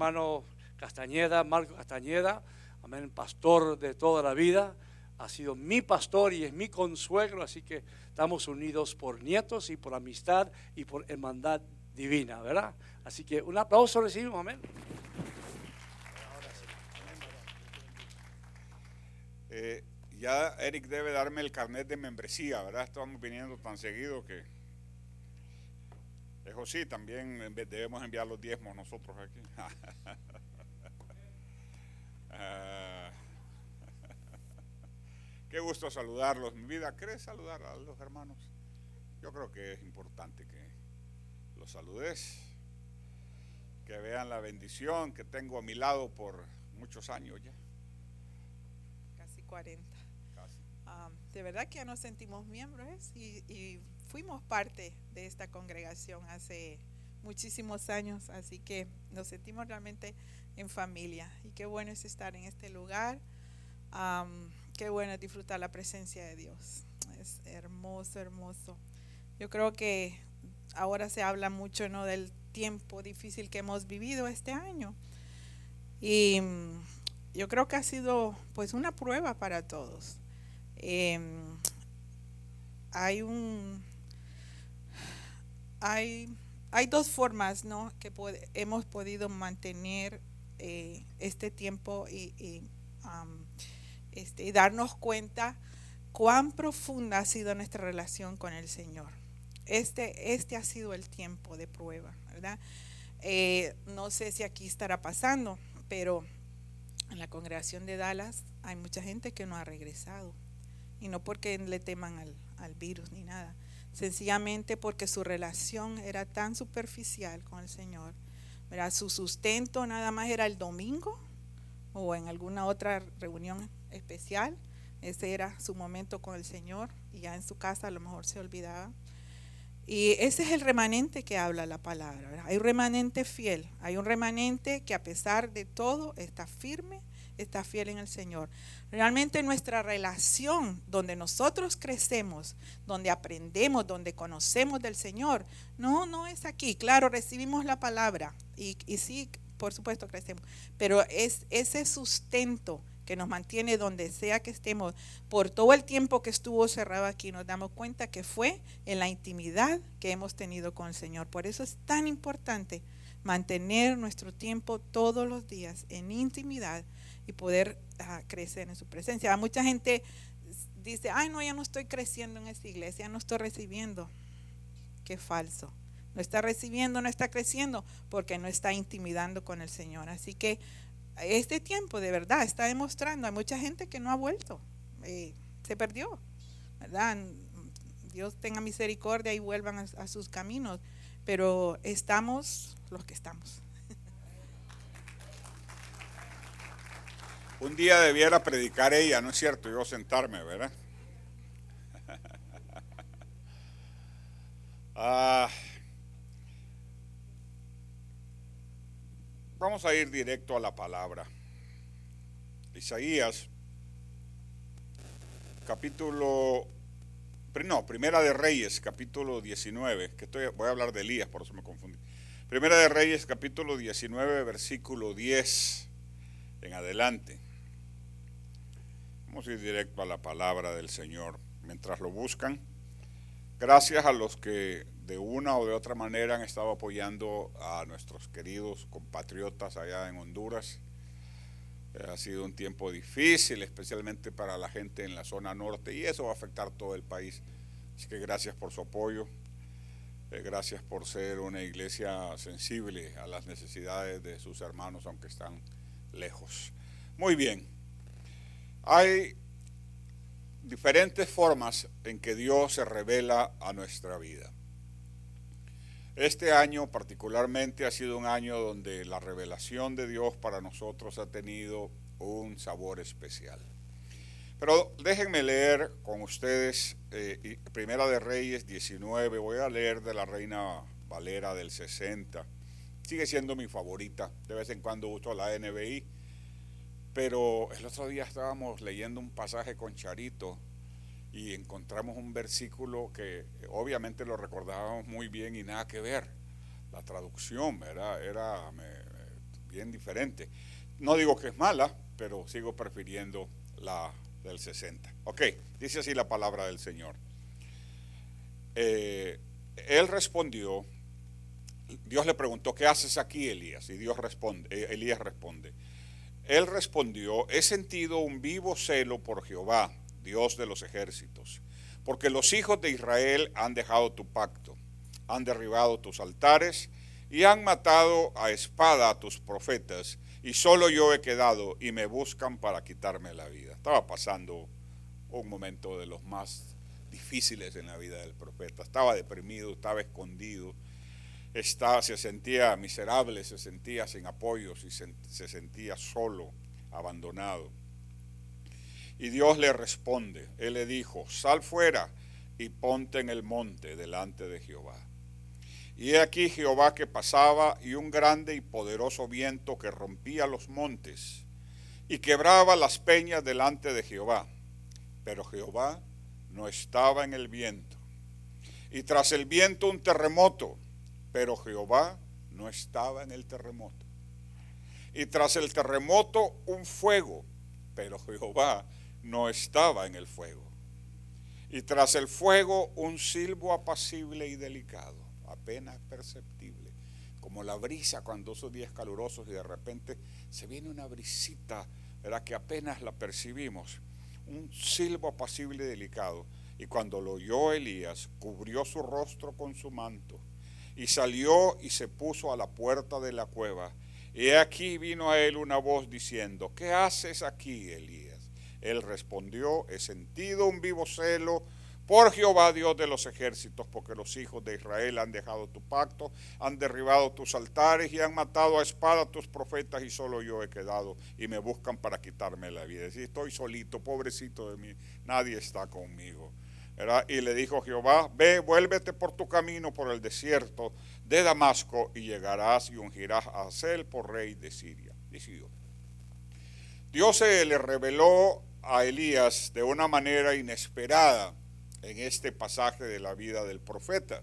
hermano Castañeda, Marco Castañeda, amén, pastor de toda la vida. Ha sido mi pastor y es mi consuegro, así que estamos unidos por nietos y por amistad y por hermandad divina, ¿verdad? Así que un aplauso recibimos, amén. Eh, ya Eric debe darme el carnet de membresía, ¿verdad? Estamos viniendo tan seguido que... Eso sí, también debemos enviar los diezmos nosotros aquí. Ah. Qué gusto saludarlos. Mi vida, ¿crees saludar a los hermanos? Yo creo que es importante que los saludes, que vean la bendición que tengo a mi lado por muchos años ya. Casi 40. de verdad que ya nos sentimos miembros ¿eh? y, fuimos parte de esta congregación hace muchísimos años, así que nos sentimos realmente en familia. Y qué bueno es estar en este lugar. qué bueno es disfrutar la presencia de Dios. Es hermoso, hermoso. Yo creo que ahora se habla mucho ¿no? del tiempo difícil que hemos vivido este año. Y mm, yo creo que ha sido pues una prueba para todos. Em, hay un hay, hay dos formas ¿no? que hemos podido mantener eh, este tiempo y, este, y darnos cuenta cuán profunda ha sido nuestra relación con el Señor. Este, este ha sido el tiempo de prueba, ¿verdad? Eh, no sé si aquí estará pasando, pero en la congregación de Dallas hay mucha gente que no ha regresado. Y no porque le teman al virus ni nada, sencillamente porque su relación era tan superficial con el Señor. Su sustento nada más era el domingo o en alguna otra reunión especial. Ese era su momento con el Señor y ya en su casa a lo mejor se olvidaba. Y ese es el remanente que habla la palabra. Hay un remanente fiel, hay un remanente que a pesar de todo está firme está fiel en el Señor. Realmente nuestra relación, donde nosotros crecemos, donde aprendemos, donde conocemos del Señor, no, no es aquí. Claro, recibimos la palabra y, y sí, por supuesto crecemos, pero es ese sustento que nos mantiene donde sea que estemos, por todo el tiempo que estuvo cerrado aquí, nos damos cuenta que fue en la intimidad que hemos tenido con el Señor. Por eso es tan importante mantener nuestro tiempo todos los días en intimidad y poder ah, crecer en su presencia. Mucha gente dice, ay, no, ya no estoy creciendo en esta iglesia, no estoy recibiendo. Qué falso. No está recibiendo, no está creciendo porque no está intimidando con el Señor. Así que este tiempo de verdad está demostrando, hay mucha gente que no ha vuelto, eh, se perdió, ¿verdad? Dios tenga misericordia y vuelvan a sus caminos, pero estamos los que estamos. Un día debiera predicar ella, ¿no es cierto? Yo sentarme, ¿verdad? Ah, vamos a ir directo a la palabra. Isaías, capítulo, no, Primera de Reyes, capítulo 19, que estoy, voy a hablar de Elías, por eso me confundí. Primera de Reyes, capítulo 19, versículo 10 en adelante. Vamos a ir directo a la palabra del Señor mientras lo buscan. Gracias a los que de una o de otra manera han estado apoyando a nuestros queridos compatriotas allá en Honduras. Eh, ha sido un tiempo difícil, especialmente para la gente en la zona norte, y eso va a afectar todo el país. Así que gracias por su apoyo, eh, gracias por ser una iglesia sensible a las necesidades de sus hermanos, aunque están lejos. Muy bien. Hay diferentes formas en que Dios se revela a nuestra vida. Este año particularmente ha sido un año donde la revelación de Dios para nosotros ha tenido un sabor especial. Pero déjenme leer con ustedes eh, Primera de Reyes 19, voy a leer de la Reina Valera del 60. Sigue siendo mi favorita, de vez en cuando uso la NBI pero el otro día estábamos leyendo un pasaje con Charito y encontramos un versículo que obviamente lo recordábamos muy bien y nada que ver. La traducción, ¿verdad? Era bien diferente. No digo que es mala, pero sigo prefiriendo la del 60. Ok, dice así la palabra del Señor. Eh, él respondió, Dios le preguntó, ¿qué haces aquí, Elías? Y Dios responde, eh, Elías responde. Él respondió, he sentido un vivo celo por Jehová, Dios de los ejércitos, porque los hijos de Israel han dejado tu pacto, han derribado tus altares y han matado a espada a tus profetas, y solo yo he quedado y me buscan para quitarme la vida. Estaba pasando un momento de los más difíciles en la vida del profeta. Estaba deprimido, estaba escondido, estaba, se sentía miserable, se sentía sin apoyos y se, se sentía solo, abandonado. Y Dios le responde, Él le dijo, sal fuera y ponte en el monte delante de Jehová. Y he aquí Jehová que pasaba y un grande y poderoso viento que rompía los montes y quebraba las peñas delante de Jehová. Pero Jehová no estaba en el viento. Y tras el viento un terremoto, pero Jehová no estaba en el terremoto. Y tras el terremoto un fuego, pero Jehová no estaba en el fuego. Y tras el fuego un silbo apacible y delicado apenas perceptible, como la brisa cuando esos días calurosos y de repente se viene una brisita, ¿verdad? Que apenas la percibimos, un silbo apacible y delicado. Y cuando lo oyó Elías, cubrió su rostro con su manto y salió y se puso a la puerta de la cueva. Y aquí vino a él una voz diciendo, ¿qué haces aquí, Elías? Él respondió, he sentido un vivo celo por Jehová Dios de los ejércitos, porque los hijos de Israel han dejado tu pacto, han derribado tus altares y han matado a espada a tus profetas y solo yo he quedado y me buscan para quitarme la vida. Si estoy solito, pobrecito de mí, nadie está conmigo. Y le dijo Jehová, ve, vuélvete por tu camino por el desierto de Damasco y llegarás y ungirás a Hazel por rey de Siria. Dios. Dios se le reveló a Elías de una manera inesperada en este pasaje de la vida del profeta.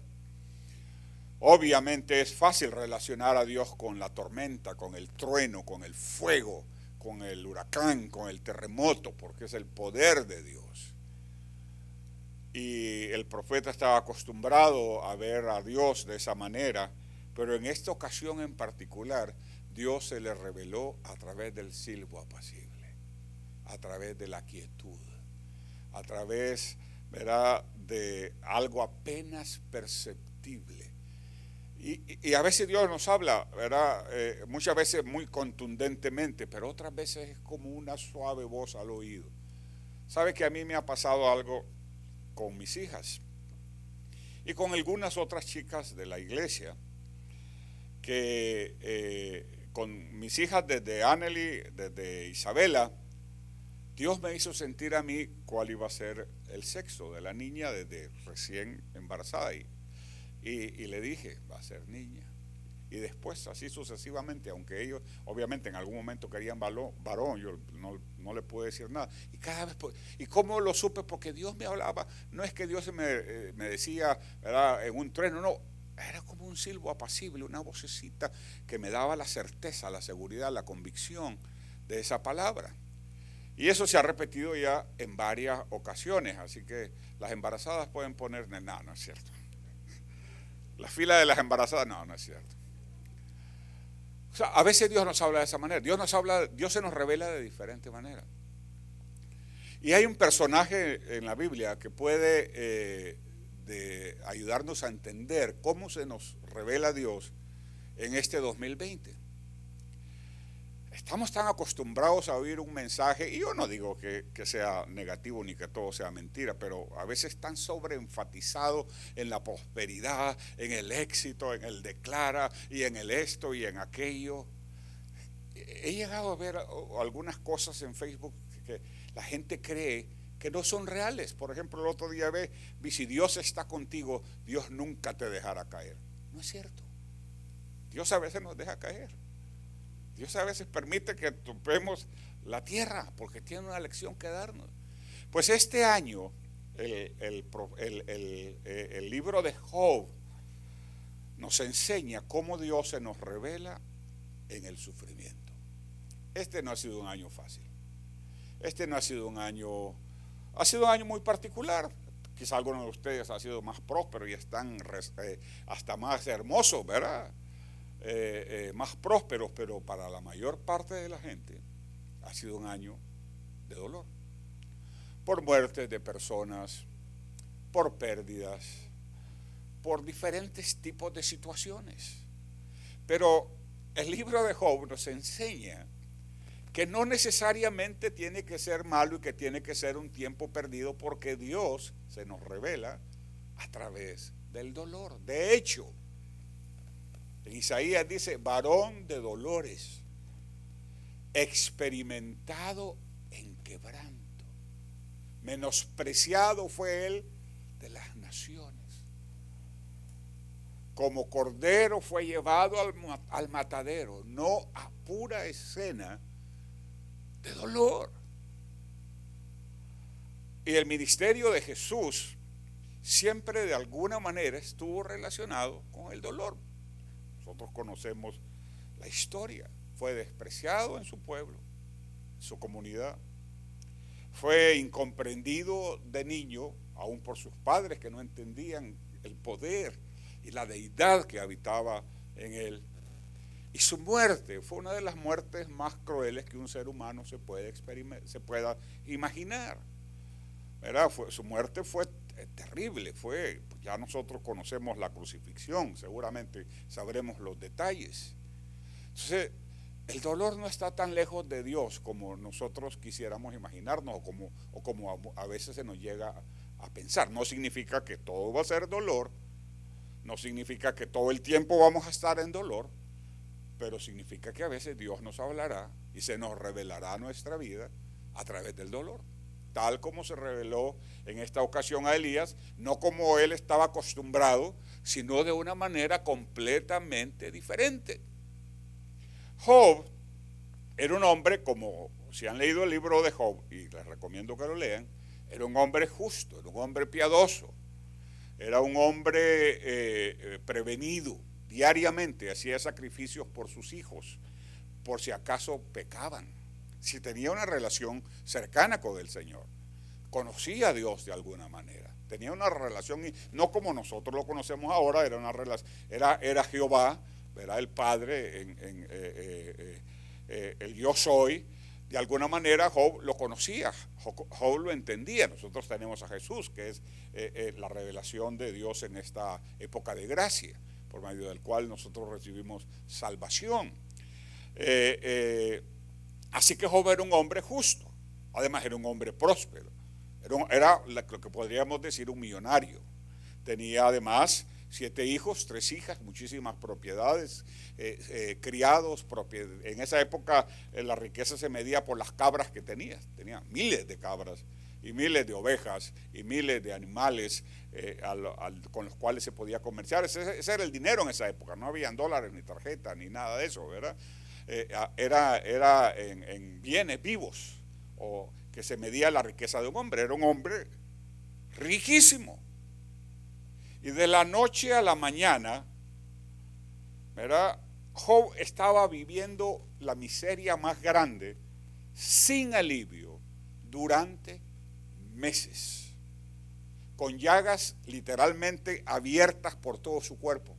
Obviamente es fácil relacionar a Dios con la tormenta, con el trueno, con el fuego, con el huracán, con el terremoto, porque es el poder de Dios. Y el profeta estaba acostumbrado a ver a Dios de esa manera, pero en esta ocasión en particular, Dios se le reveló a través del silbo apacible, a través de la quietud, a través ¿verdad? de algo apenas perceptible. Y, a veces Dios nos habla, ¿verdad? Eh, muchas veces muy contundentemente, pero otras veces es como una suave voz al oído. ¿Sabe que a mí me ha pasado algo con mis hijas? Y con algunas otras chicas de la iglesia, que eh, con mis hijas desde Anneli, desde Isabela, Dios me hizo sentir a mí cuál iba a ser el sexo de la niña desde recién embarazada y, y, le dije, va a ser niña. Y después, así sucesivamente, aunque ellos obviamente en algún momento querían varón, yo no, le pude decir nada. Y cada vez, ¿y cómo lo supe? Porque Dios me hablaba, no es que Dios me, eh, me decía ¿verdad? en un trueno, no, era como un silbo apacible, una vocecita que me daba la certeza, la seguridad, la convicción de esa palabra. Y eso se ha repetido ya en varias ocasiones, así que las embarazadas pueden poner, no, no es cierto. La fila de las embarazadas, no, no es cierto. A veces Dios nos habla de esa manera, Dios nos habla, Dios se nos revela de diferente manera. Y hay un personaje en la Biblia que puede eh, ayudarnos a entender cómo se nos revela Dios en este 2020. Estamos tan acostumbrados a oír un mensaje, y yo no digo que, sea negativo ni que todo sea mentira, pero a veces tan sobreenfatizado en la prosperidad, en el éxito, en el declara y en el esto y en aquello. He llegado a ver algunas cosas en Facebook que la gente cree que no son reales. Por ejemplo, el otro día ve, si Dios está contigo, Dios nunca te dejará caer. No es cierto. Dios a veces nos deja caer. Dios a veces permite que topemos la tierra porque tiene una lección que darnos. Pues este año el, el, libro de Job nos enseña cómo Dios se nos revela en el sufrimiento. Este no ha sido un año fácil. Este no ha sido un año, ha sido un año muy particular. Quizá algunos de ustedes ha sido más próspero y están eh, hasta más hermosos, ¿verdad? Eh, eh, más prósperos, pero para la mayor parte de la gente ha sido un año de dolor. Por muertes de personas, por pérdidas, por diferentes tipos de situaciones. Pero el libro de Job nos enseña que no necesariamente tiene que ser malo y que tiene que ser un tiempo perdido porque Dios se nos revela a través del dolor. De hecho, Isaías dice, varón de dolores, experimentado en quebranto, menospreciado fue él de las naciones. Como cordero fue llevado al, matadero, no a pura escena de dolor. Y el ministerio de Jesús siempre de alguna manera estuvo relacionado con el dolor. Nosotros conocemos la historia. Fue despreciado en su pueblo, en su comunidad. Fue incomprendido de niño, aún por sus padres que no entendían el poder y la deidad que habitaba en él. Y su muerte fue una de las muertes más crueles que un ser humano se, puede pueda imaginar. su muerte fue terrible, fue, ya nosotros conocemos la crucifixión, seguramente sabremos los detalles. Entonces, el dolor no está tan lejos de Dios como nosotros quisiéramos imaginarnos o como, a veces se nos llega a pensar. No significa que todo va a ser dolor, no significa que todo el tiempo vamos a estar en dolor, pero significa que a veces Dios nos hablará y se nos revelará nuestra vida a través del dolor tal como se reveló en esta ocasión a Elías, no como él estaba acostumbrado, sino de una manera completamente diferente. Job era un hombre, como si han leído el libro de Job, y les recomiendo que lo lean, era un hombre justo, era un hombre piadoso, era un hombre eh, eh, prevenido diariamente, hacía sacrificios por sus hijos, por si acaso pecaban si tenía una relación cercana con el Señor. Conocía a Dios de alguna manera. Tenía una relación, no como nosotros lo conocemos ahora, era una relación, era, era Jehová, era el Padre, eh, eh, eh, el yo soy. De alguna manera Job lo conocía, Job, lo entendía. Nosotros tenemos a Jesús, que es la revelación de Dios en esta época de gracia, por medio del cual nosotros recibimos salvación. Así que Job era un hombre justo, además era un hombre próspero, era, lo que podríamos decir un millonario. Tenía además siete hijos, tres hijas, muchísimas propiedades, eh, eh, criados. En esa época eh, la riqueza se medía por las cabras que tenía. Tenía miles de cabras y miles de ovejas y miles de animales con los cuales se podía comerciar. Ese, ese, era el dinero en esa época. No habían dólares ni tarjetas ni nada de eso, ¿verdad? Eh, era, era en, bienes vivos, o que se medía la riqueza de un hombre. Era un hombre riquísimo. Y de la noche a la mañana, ¿verdad? Job estaba viviendo la miseria más grande sin alivio durante meses, con llagas literalmente abiertas por todo su cuerpo,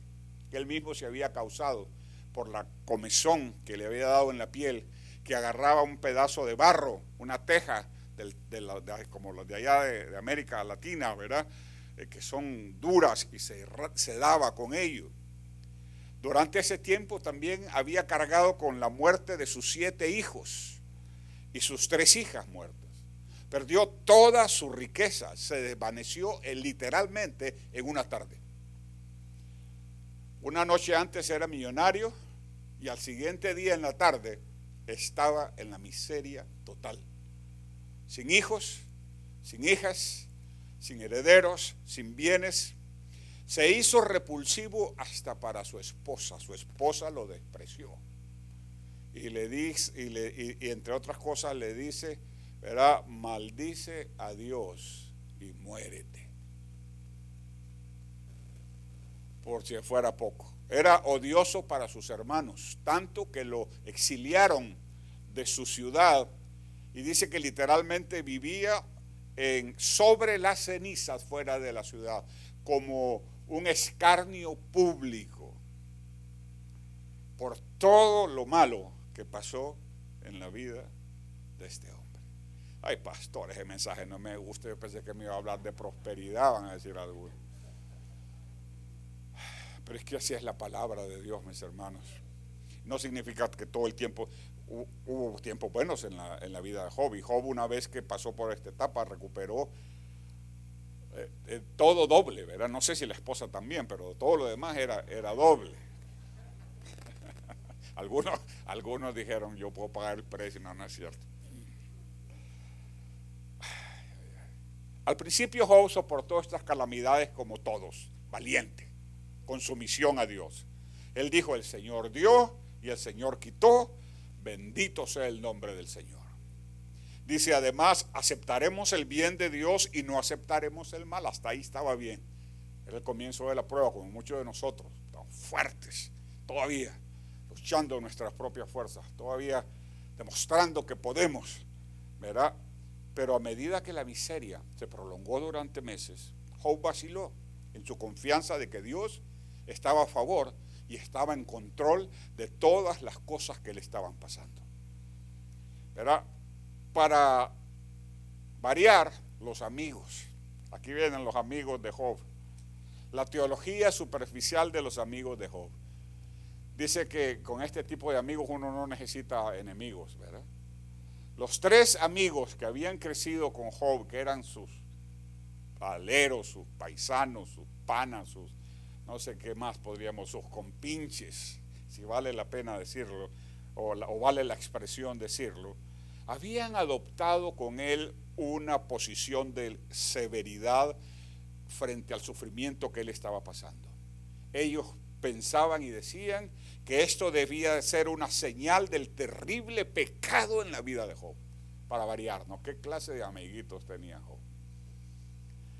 que él mismo se había causado por la comezón que le había dado en la piel, que agarraba un pedazo de barro, una teja, como los de allá de, América Latina, ¿verdad? Eh, que son duras y se, daba con ello. Durante ese tiempo también había cargado con la muerte de sus siete hijos y sus tres hijas muertas. Perdió toda su riqueza, se desvaneció eh, literalmente en una tarde. Una noche antes era millonario y al siguiente día en la tarde estaba en la miseria total. Sin hijos, sin hijas, sin herederos, sin bienes. Se hizo repulsivo hasta para su esposa. Su esposa lo despreció. Y le dice, y, y entre otras cosas le dice, verá, maldice a Dios y muérete. Por si fuera poco. Era odioso para sus hermanos, tanto que lo exiliaron de su ciudad y dice que literalmente vivía en, sobre las cenizas fuera de la ciudad, como un escarnio público por todo lo malo que pasó en la vida de este hombre. Ay, pastor, ese mensaje no me gusta. Yo pensé que me iba a hablar de prosperidad, van a decir algunos. Pero es que así es la palabra de Dios, mis hermanos. No significa que todo el tiempo, hubo tiempos buenos en la, en la vida de Job. Y Job una vez que pasó por esta etapa recuperó eh, eh, todo doble, ¿verdad? No sé si la esposa también, pero todo lo demás era, era doble. algunos, algunos dijeron, yo puedo pagar el precio, no, no es cierto. Al principio Job soportó estas calamidades como todos, valiente, con sumisión a Dios. Él dijo, el Señor dio y el Señor quitó, bendito sea el nombre del Señor. Dice además, aceptaremos el bien de Dios y no aceptaremos el mal. Hasta ahí estaba bien. Era el comienzo de la prueba, como muchos de nosotros. Fuertes todavía, luchando nuestras propias fuerzas, todavía demostrando que podemos, ¿verdad? Pero a medida que la miseria se prolongó durante meses, Job vaciló en su confianza de que Dios estaba a favor y estaba en control de todas las cosas que le estaban pasando. Para variar, los amigos. Aquí vienen los amigos de Job. La teología superficial de los amigos de Job. Dice que con este tipo de amigos uno no necesita enemigos, ¿verdad? Los tres amigos que habían crecido con Job, que eran sus aleros, sus paisanos, sus panas, sus no sé qué más podríamos, sus compinches, si vale la pena decirlo, o, o vale la expresión decirlo, habían adoptado con él una posición de severidad frente al sufrimiento que él estaba pasando. Ellos pensaban y decían que esto debía de ser una señal del terrible pecado en la vida de Job. Para variarnos, ¿qué clase de amiguitos tenía Job?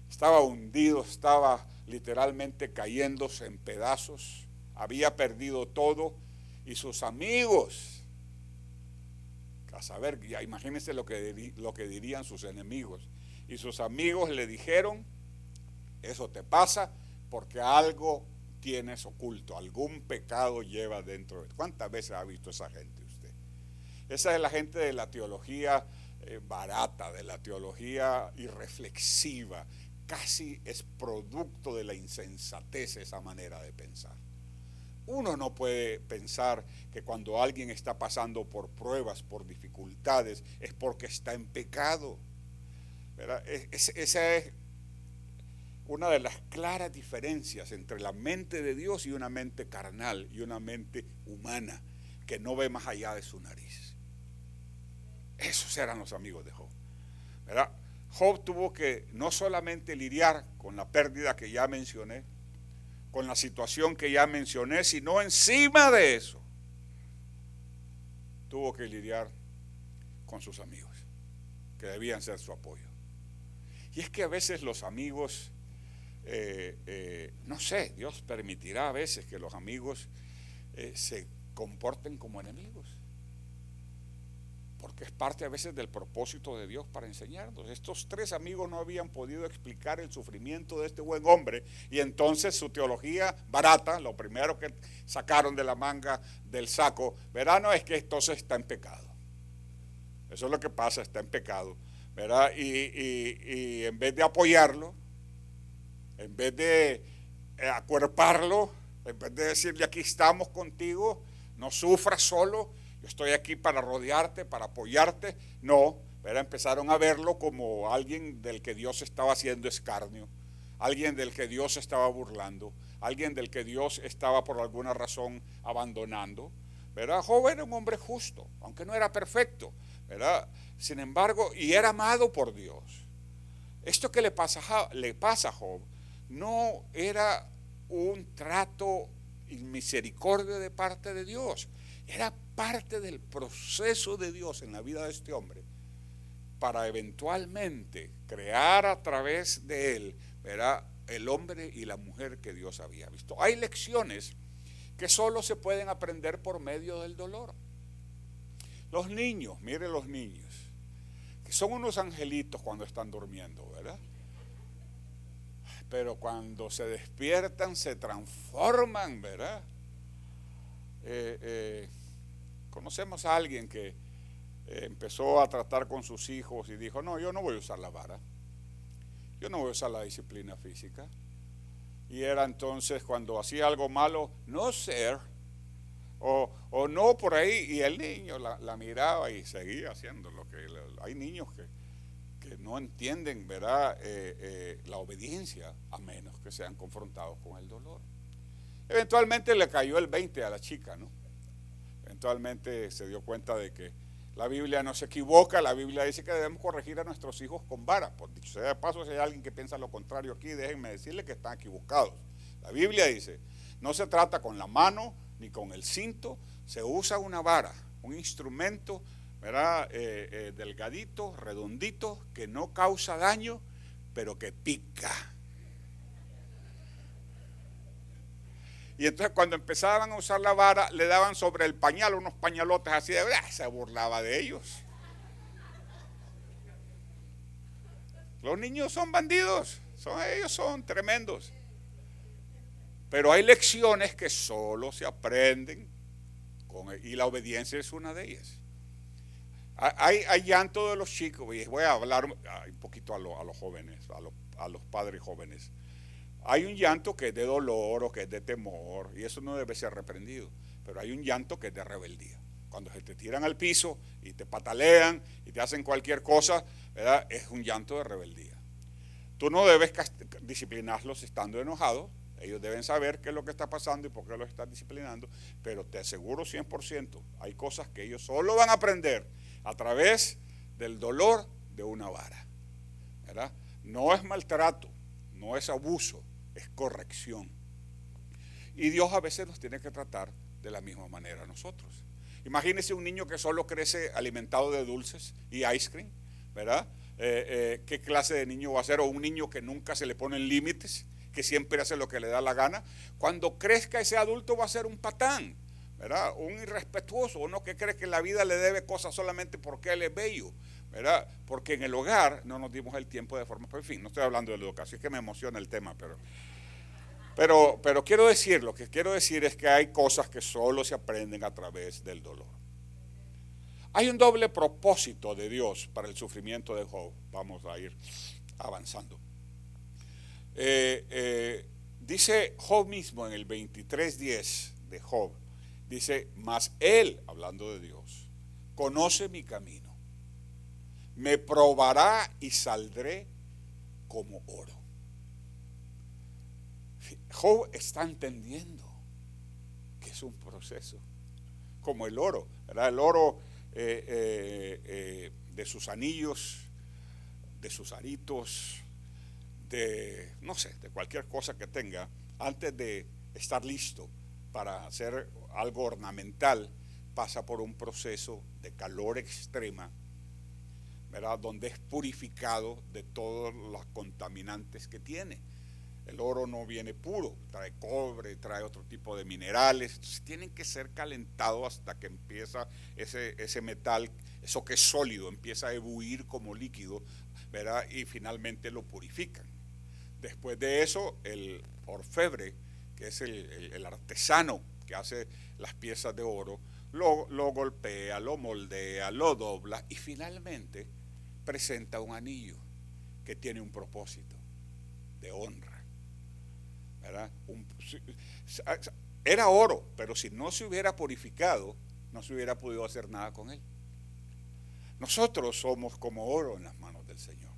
Estaba hundido, estaba literalmente cayéndose en pedazos, había perdido todo y sus amigos, a saber, ya imagínense lo que, lo que dirían sus enemigos, y sus amigos le dijeron, eso te pasa porque algo tienes oculto, algún pecado lleva dentro de ¿Cuántas veces ha visto esa gente usted? Esa es la gente de la teología eh, barata, de la teología irreflexiva. Casi es producto de la insensatez esa manera de pensar. Uno no puede pensar que cuando alguien está pasando por pruebas, por dificultades, es porque está en pecado. esa es una de las claras diferencias entre la mente de Dios y una mente carnal y una mente humana que no ve más allá de su nariz. Esos eran los amigos de Job. ¿verdad? Job tuvo que no solamente lidiar con la pérdida que ya mencioné, con la situación que ya mencioné, sino encima de eso, tuvo que lidiar con sus amigos, que debían ser su apoyo. Y es que a veces los amigos eh, eh, no sé, Dios permitirá a veces que los amigos eh, se comporten como enemigos. Porque es parte a veces del propósito de Dios para enseñarnos. Estos tres amigos no habían podido explicar el sufrimiento de este buen hombre y entonces su teología barata, lo primero que sacaron de la manga del saco, verano es que entonces está en pecado. Eso es lo que pasa, está en pecado. ¿verdad? y en vez de apoyarlo, en vez de eh, acuerparlo, en vez de decirle aquí estamos contigo, no sufras solo, yo estoy aquí para rodearte, para apoyarte, no, pero empezaron a verlo como alguien del que Dios estaba haciendo escarnio, alguien del que Dios estaba burlando, alguien del que Dios estaba por alguna razón abandonando. ¿verdad? Job era un hombre justo, aunque no era perfecto, ¿verdad? Sin embargo, y era amado por Dios. Esto que le pasa, le pasa a Job no era un trato y misericordia de parte de Dios, era parte del proceso de Dios en la vida de este hombre para eventualmente crear a través de él el hombre y la mujer que Dios había visto. Hay lecciones que solo se pueden aprender por medio del dolor. Los niños, mire los niños, que son unos angelitos cuando están durmiendo, ¿verdad? Pero cuando se despiertan se transforman, ¿verdad? Eh, eh, conocemos a alguien que eh, empezó a tratar con sus hijos y dijo, no, yo no voy a usar la vara, yo no voy a usar la disciplina física. Y era entonces cuando hacía algo malo, no ser, o, no por ahí, y el niño la, miraba y seguía haciendo lo que hay niños que, que no entienden, ¿verdad?, la obediencia a menos que sean confrontados con el dolor. Eventualmente le cayó el 20 a la chica, ¿no? Eventualmente se dio cuenta de que la Biblia no se equivoca, la Biblia dice que debemos corregir a nuestros hijos con vara. Por dicho sea de paso, si hay alguien que piensa lo contrario aquí, déjenme decirle que están equivocados. La Biblia dice, no se trata con la mano ni con el cinto, se usa una vara, un instrumento, ¿verdad? Eh, eh, delgadito, redondito, que no causa daño, pero que pica. Y entonces cuando empezaban a usar la vara, le daban sobre el pañal unos pañalotes así de... ¡ah! Se burlaba de ellos. Los niños son bandidos, son, ellos son tremendos. Pero hay lecciones que solo se aprenden con, y la obediencia es una de ellas. Hay, llanto de los chicos, y voy a hablar un poquito a, los jóvenes, a los padres jóvenes. Hay un llanto que es de dolor o que es de temor, y eso no debe ser reprendido, pero hay un llanto que es de rebeldía. Cuando se te tiran al piso y te patalean y te hacen cualquier cosa, es un llanto de rebeldía. Tú no debes disciplinarlos estando enojados, ellos deben saber qué es lo que está pasando y por qué los estás disciplinando, pero te aseguro 100%, hay cosas que ellos solo van a aprender a través del dolor de una vara. No es maltrato, no es abuso, es corrección. Y Dios a veces nos tiene que tratar de la misma manera a nosotros. Imagínese un niño que solo crece alimentado de dulces y ice cream, ¿verdad? Eh, eh, ¿Qué clase de niño va a ser? O un niño que nunca se le ponen límites, que siempre hace lo que le da la gana. Cuando crezca ese adulto va a ser un patán, ¿verdad? Un irrespetuoso, uno que cree que la vida le debe cosas solamente porque él es bello, ¿verdad? Porque en el hogar no nos dimos el tiempo de forma, pues, en fin, no estoy hablando de la educación, es que me emociona el tema, pero, pero, pero quiero decir, lo que quiero decir es que hay cosas que solo se aprenden a través del dolor. Hay un doble propósito de Dios para el sufrimiento de Job. Vamos a ir avanzando. Eh, eh, dice Job mismo en el 23.10 de Job, dice, mas él, hablando de Dios, conoce mi camino me probará y saldré como oro. Job está entendiendo que es un proceso, como el oro, ¿verdad? El oro eh, eh, eh, de sus anillos, de sus aritos, de, no sé, de cualquier cosa que tenga, antes de estar listo para hacer algo ornamental, pasa por un proceso de calor extrema donde es purificado de todos los contaminantes que tiene. El oro no viene puro, trae cobre, trae otro tipo de minerales, entonces tienen que ser calentados hasta que empieza ese, metal, eso que es sólido, empieza a ebuir como líquido, ¿verdad? Y finalmente lo purifican. Después de eso, el orfebre, que es el, artesano que hace las piezas de oro, lo golpea, lo moldea, lo dobla y finalmente presenta un anillo que tiene un propósito de honra. Era oro, pero si no se hubiera purificado, no se hubiera podido hacer nada con él. Nosotros somos como oro en las manos del Señor.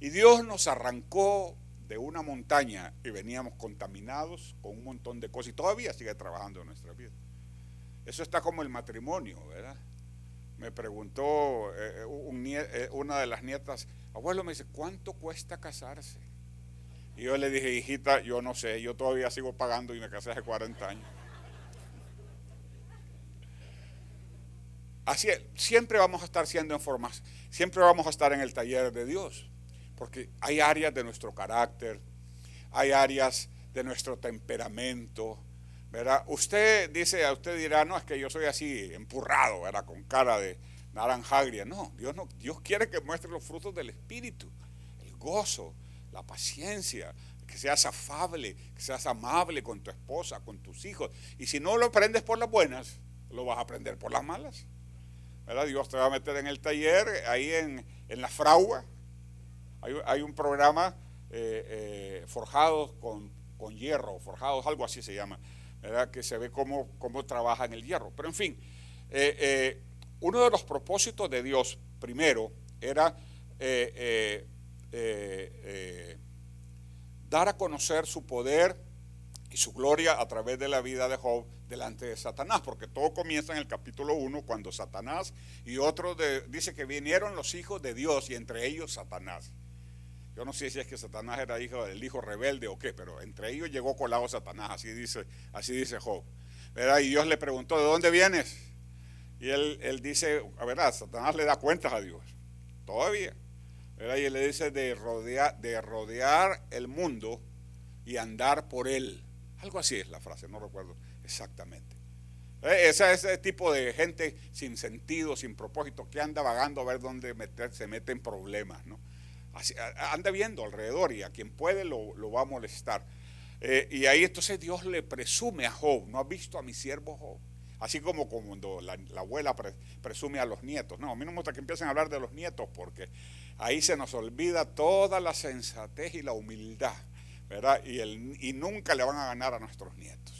Y Dios nos arrancó de una montaña y veníamos contaminados con un montón de cosas y todavía sigue trabajando en nuestra vida. Eso está como el matrimonio, ¿verdad? me preguntó eh, eh, una de las nietas, abuelo me dice, ¿cuánto cuesta casarse? Y yo le dije, hijita, yo no sé, yo todavía sigo pagando y me casé hace 40 años. Así es, siempre vamos a estar siendo en formas, siempre vamos a estar en el taller de Dios, porque hay áreas de nuestro carácter, hay áreas de nuestro temperamento, ¿verdad? Usted dice, a usted dirá, no, es que yo soy así, empurrado, ¿verdad? Con cara de naranja agria. No, Dios no, Dios quiere que muestre los frutos del Espíritu, el gozo, la paciencia, que seas afable, que seas amable con tu esposa, con tus hijos. Y si no lo aprendes por las buenas, lo vas a aprender por las malas. ¿verdad? Dios te va a meter en el taller, ahí en, la fragua. Hay, un programa eh, eh, forjados con, hierro, forjados, algo así se llama, ¿verdad? que se ve cómo, cómo trabaja en el hierro. Pero en fin, eh, uno de los propósitos de Dios, primero, era dar a conocer su poder y su gloria a través de la vida de Job delante de Satanás, porque todo comienza en el capítulo 1 cuando Satanás y otros dice que vinieron los hijos de Dios y entre ellos Satanás. Yo no sé si es que Satanás era hijo del hijo rebelde o qué, pero entre ellos llegó colado Satanás, así dice, así dice Job. Y Dios le preguntó, ¿de dónde vienes? Y él, él dice, a ver, Satanás le da cuentas a Dios, todavía. Y le dice de rodear, de rodear el mundo y andar por él. Algo así es la frase, no recuerdo exactamente. Eh, ese, ese tipo de gente sin sentido, sin propósito, que anda vagando a ver dónde meter, se mete en problemas, ¿no? anda viendo alrededor y a quien puede lo, va a molestar. Eh, y ahí entonces Dios le presume a Job, ¿no has visto a mi siervo Job? Así como cuando la, abuela presume a los nietos. No, a mí no me gusta que empiecen a hablar de los nietos porque ahí se nos olvida toda la sensatez y la humildad, ¿verdad? Y, nunca le van a ganar a nuestros nietos.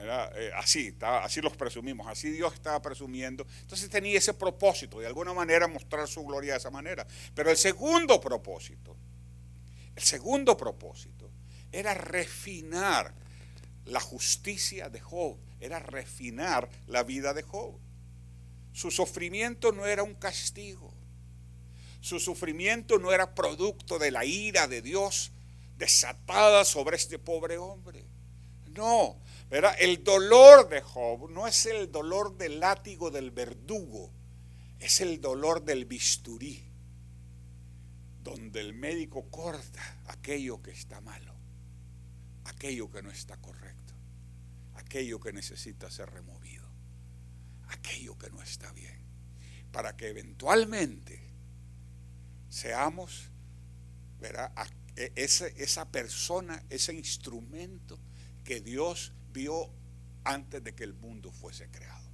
Eh, así, así los presumimos, así Dios estaba presumiendo. Entonces tenía ese propósito, de alguna manera mostrar su gloria de esa manera. Pero el segundo propósito, el segundo propósito era refinar la justicia de Job era refinar la vida de Job. Su sufrimiento no era un castigo. Su sufrimiento no era producto de la ira de Dios desatada sobre este pobre hombre. No, ¿verdad? el dolor de Job no es el dolor del látigo del verdugo, es el dolor del bisturí, donde el médico corta aquello que está malo, aquello que no está correcto aquello que necesita ser removido, aquello que no está bien, para que eventualmente seamos. E, esa persona, ese instrumento que Dios vio antes de que el mundo fuese creado.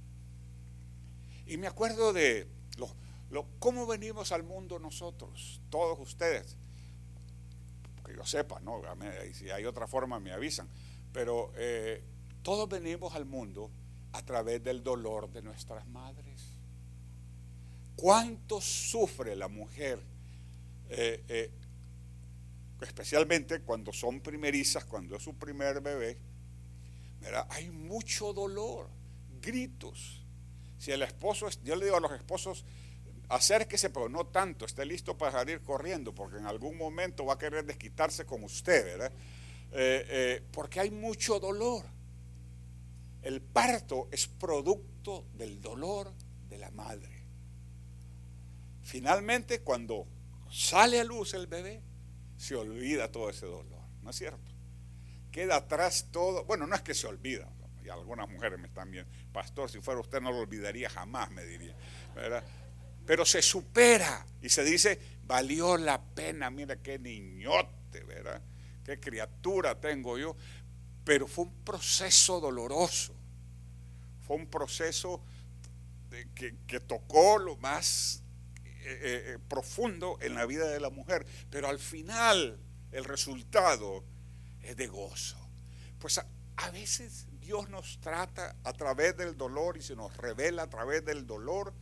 Y me acuerdo de cómo venimos al mundo nosotros, todos ustedes, que yo sepa, ¿no? si hay otra forma me avisan, pero eh, todos venimos al mundo a través del dolor de nuestras madres. ¿Cuánto sufre la mujer? Eh, eh, especialmente cuando son primerizas, cuando es su primer bebé, hay mucho dolor, gritos. Si el esposo, yo le digo a los esposos, acérquese, pero no tanto, esté listo para salir corriendo, porque en algún momento va a querer desquitarse con usted, ¿verdad? Eh, porque hay mucho dolor. El parto es producto del dolor de la madre. Finalmente, cuando sale a luz el bebé, se olvida todo ese dolor, ¿no es cierto? Queda atrás todo, bueno, no es que se olvida, y algunas mujeres me están viendo, pastor, si fuera usted no lo olvidaría jamás, me diría, ¿verdad? Pero se supera y se dice, valió la pena, mira qué niñote, ¿verdad? Qué criatura tengo yo pero fue un proceso doloroso, fue un proceso que, tocó lo más eh, eh, eh, profundo en la vida de la mujer, pero al final el resultado es de gozo. Pues a veces Dios nos trata a través del dolor y se nos revela a través del dolor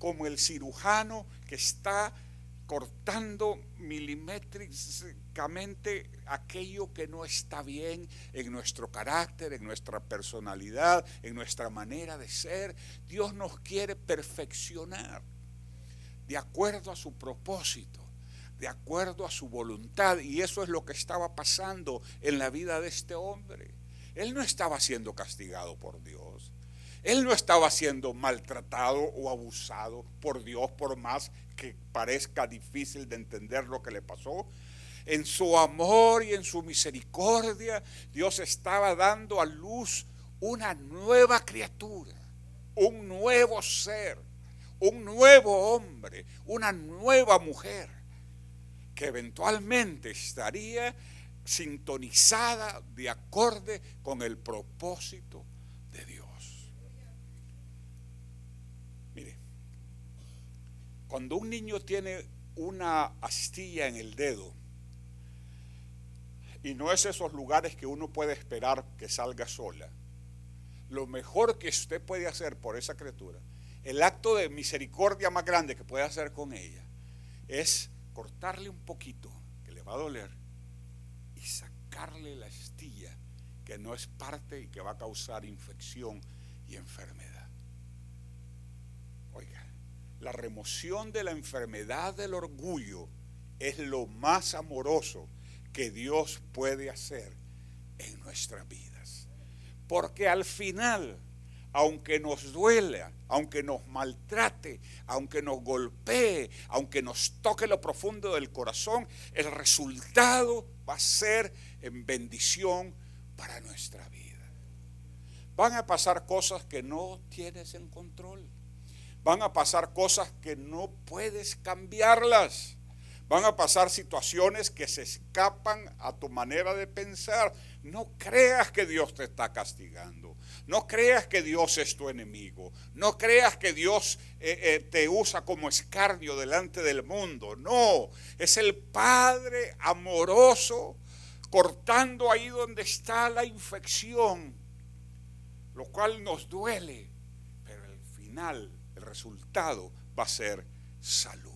como el cirujano que está cortando milimétricamente aquello que no está bien en nuestro carácter, en nuestra personalidad, en nuestra manera de ser. Dios nos quiere perfeccionar de acuerdo a su propósito, de acuerdo a su voluntad. Y eso es lo que estaba pasando en la vida de este hombre. Él no estaba siendo castigado por Dios. Él no estaba siendo maltratado o abusado por Dios, por más que parezca difícil de entender lo que le pasó. en su amor y en su misericordia, Dios estaba dando a luz una nueva criatura, un nuevo ser, un nuevo hombre, una nueva mujer, que eventualmente estaría sintonizada de acorde con el propósito de Dios. Mire, cuando un niño tiene una astilla en el dedo, y no es esos lugares que uno puede esperar que salga sola, lo mejor que usted puede hacer por esa criatura, el acto de misericordia más grande que puede hacer con ella, es cortarle un poquito, que le va a doler, y sacarle la astilla que no es parte y que va a causar infección y enfermedad. Oiga, la remoción de la enfermedad del orgullo es lo más amoroso que Dios puede hacer en nuestras vidas. Porque al final, aunque nos duela, aunque nos maltrate, aunque nos golpee, aunque nos toque lo profundo del corazón, el resultado va a ser en bendición para nuestra vida. Van a pasar cosas que no tienes en control. Van a pasar cosas que no puedes cambiarlas. Van a pasar situaciones que se escapan a tu manera de pensar. No creas que Dios te está castigando. No creas que Dios es tu enemigo. No creas que Dios eh, eh, te usa como escarnio delante del mundo. No, es el Padre amoroso cortando ahí donde está la infección, lo cual nos duele, pero al final el resultado va a ser salud.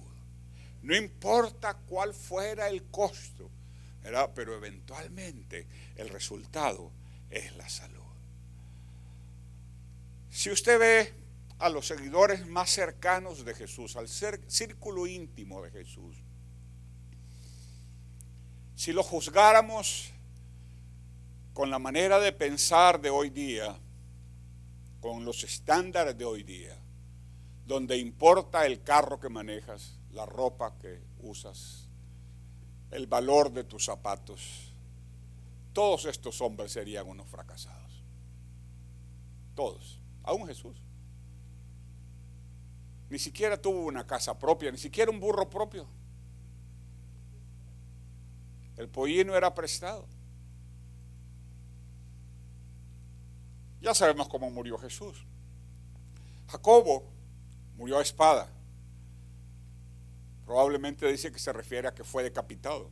No importa cuál fuera el costo, pero eventualmente el resultado es la salud. Si usted ve a los seguidores más cercanos de Jesús, al círculo íntimo de Jesús, si lo juzgáramos con la manera de pensar de hoy día, con los estándares de hoy día, donde importa el carro que manejas, la ropa que usas, el valor de tus zapatos, todos estos hombres serían unos fracasados. Todos, aún Jesús. Ni siquiera tuvo una casa propia, ni siquiera un burro propio. El pollino era prestado. Ya sabemos cómo murió Jesús. Jacobo murió a espada. Probablemente dice que se refiere a que fue decapitado.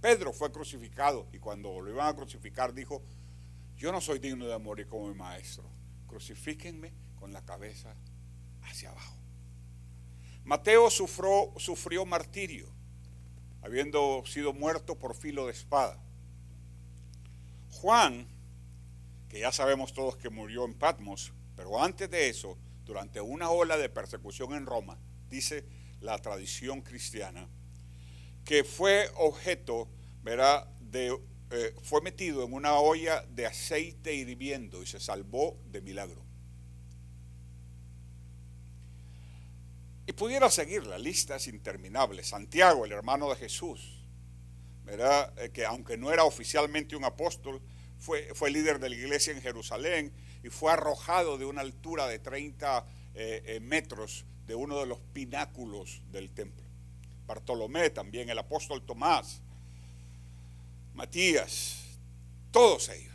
Pedro fue crucificado y cuando lo iban a crucificar dijo, yo no soy digno de morir como mi maestro. Crucifíquenme con la cabeza hacia abajo. Mateo sufrió, sufrió martirio, habiendo sido muerto por filo de espada. Juan, que ya sabemos todos que murió en Patmos, pero antes de eso, durante una ola de persecución en Roma, dice la tradición cristiana, que fue objeto, ¿verdad? De, eh, fue metido en una olla de aceite hirviendo y se salvó de milagro. Y pudiera seguir, la lista es interminable. Santiago, el hermano de Jesús. Eh, que aunque no era oficialmente un apóstol, fue, fue, líder de la iglesia en Jerusalén y fue arrojado de una altura de 30 eh, metros de uno de los pináculos del templo. Bartolomé también, el apóstol Tomás, Matías, todos ellos.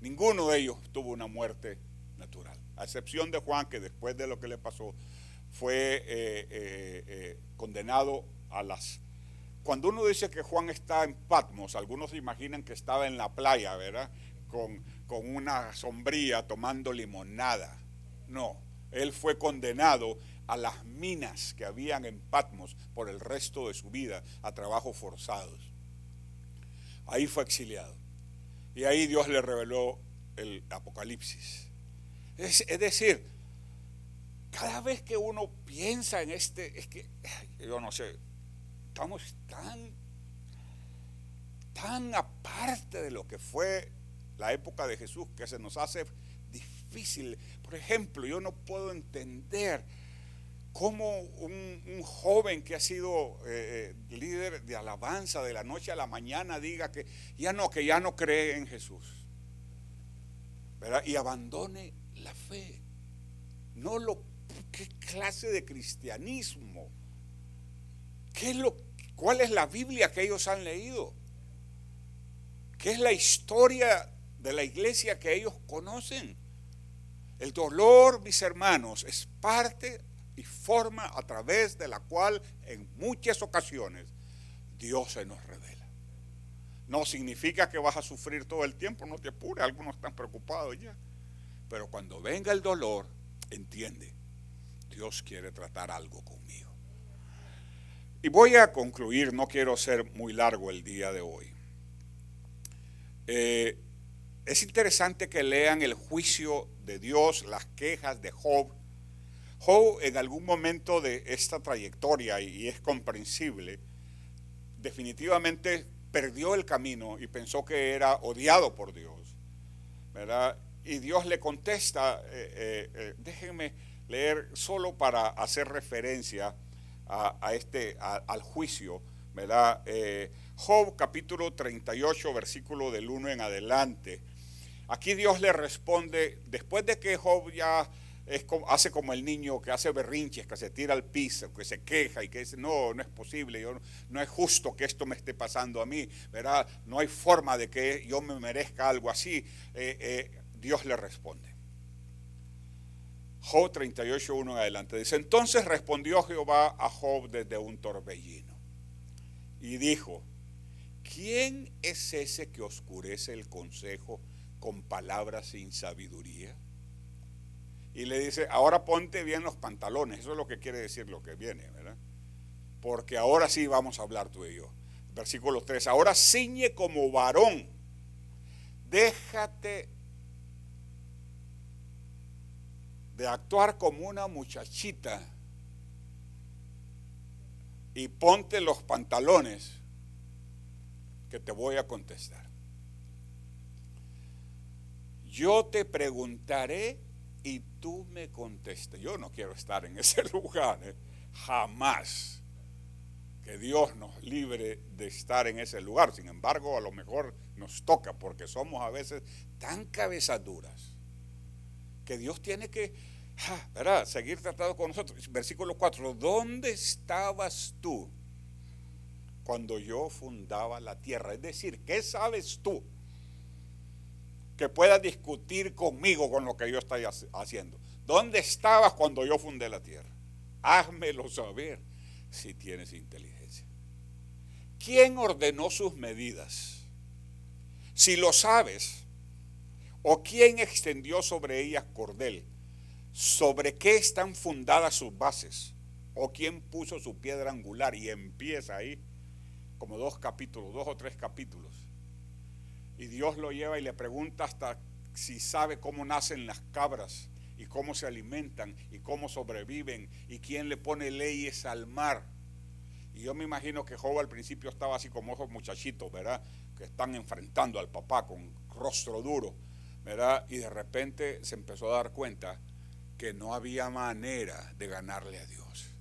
Ninguno de ellos tuvo una muerte natural, a excepción de Juan, que después de lo que le pasó fue eh, eh, eh, condenado a las... Cuando uno dice que Juan está en Patmos, algunos se imaginan que estaba en la playa, ¿verdad? Con, con una sombría tomando limonada. No, él fue condenado a las minas que habían en Patmos por el resto de su vida, a trabajos forzados. Ahí fue exiliado. Y ahí Dios le reveló el Apocalipsis. Es, decir, cada vez que uno piensa en este, es que, yo no sé, estamos tan, tan aparte de lo que fue la época de Jesús que se nos hace difícil. Por ejemplo, yo no puedo entender como un, joven que ha sido eh, eh, líder de alabanza de la noche a la mañana diga que ya no, que ya no cree en Jesús. ¿verdad? Y abandone la fe. No lo, ¿qué clase de cristianismo? ¿Qué es lo, ¿Cuál es la Biblia que ellos han leído? ¿Qué es la historia de la iglesia que ellos conocen? El dolor, mis hermanos, es parte y forma a través de la cual en muchas ocasiones Dios se nos revela. No significa que vas a sufrir todo el tiempo, no te apures, algunos están preocupados ya. Pero cuando venga el dolor, entiende, Dios quiere tratar algo conmigo. Y voy a concluir, no quiero ser muy largo el día de hoy. Eh, es interesante que lean el juicio de Dios, las quejas de Job, Job en algún momento de esta trayectoria, y es comprensible, definitivamente perdió el camino y pensó que era odiado por Dios. ¿verdad? Y Dios le contesta, eh, eh, eh, déjenme leer solo para hacer referencia a, este, al juicio, ¿verdad? Job capítulo 38, versículo del 1 en adelante. Aquí Dios le responde, después de que Job ya hace como el niño que hace berrinches, que se tira al piso, que se queja y que dice, no, no es posible, yo, no es justo que esto me esté pasando a mí, ¿verdad? No hay forma de que yo me merezca algo así. Eh, eh, Dios le responde. Job 38, 1 en adelante. Dice, entonces respondió Jehová a Job desde un torbellino y dijo, ¿quién es ese que oscurece el consejo con palabras sin sabiduría? Y le dice, ahora ponte bien los pantalones. Eso es lo que quiere decir lo que viene, ¿verdad? Porque ahora sí vamos a hablar tú y yo. Versículo 3, ahora ciñe como varón. Déjate de actuar como una muchachita y ponte los pantalones que te voy a contestar. Yo te preguntaré y tú me contestes. Yo no quiero estar en ese lugar, ¿eh? jamás. Que Dios nos libre de estar en ese lugar. Sin embargo, a lo mejor nos toca porque somos a veces tan cabezaduras que Dios tiene que ¿verdad? seguir tratando con nosotros. Versículo 4, ¿dónde estabas tú cuando yo fundaba la tierra? Es decir, ¿qué sabes tú? Que pueda discutir conmigo con lo que yo estoy haciendo. ¿Dónde estabas cuando yo fundé la tierra? Házmelo saber si tienes inteligencia. ¿Quién ordenó sus medidas? Si lo sabes, o quién extendió sobre ellas cordel, sobre qué están fundadas sus bases, o quién puso su piedra angular y empieza ahí como dos capítulos, dos o tres capítulos y Dios lo lleva y le pregunta hasta si sabe cómo nacen las cabras y cómo se alimentan y cómo sobreviven y quién le pone leyes al mar. Y yo me imagino que Job al principio estaba así como esos muchachitos, ¿verdad? Que están enfrentando al papá con rostro duro, ¿verdad? Y de repente se empezó a dar cuenta que no había manera de ganarle a Dios.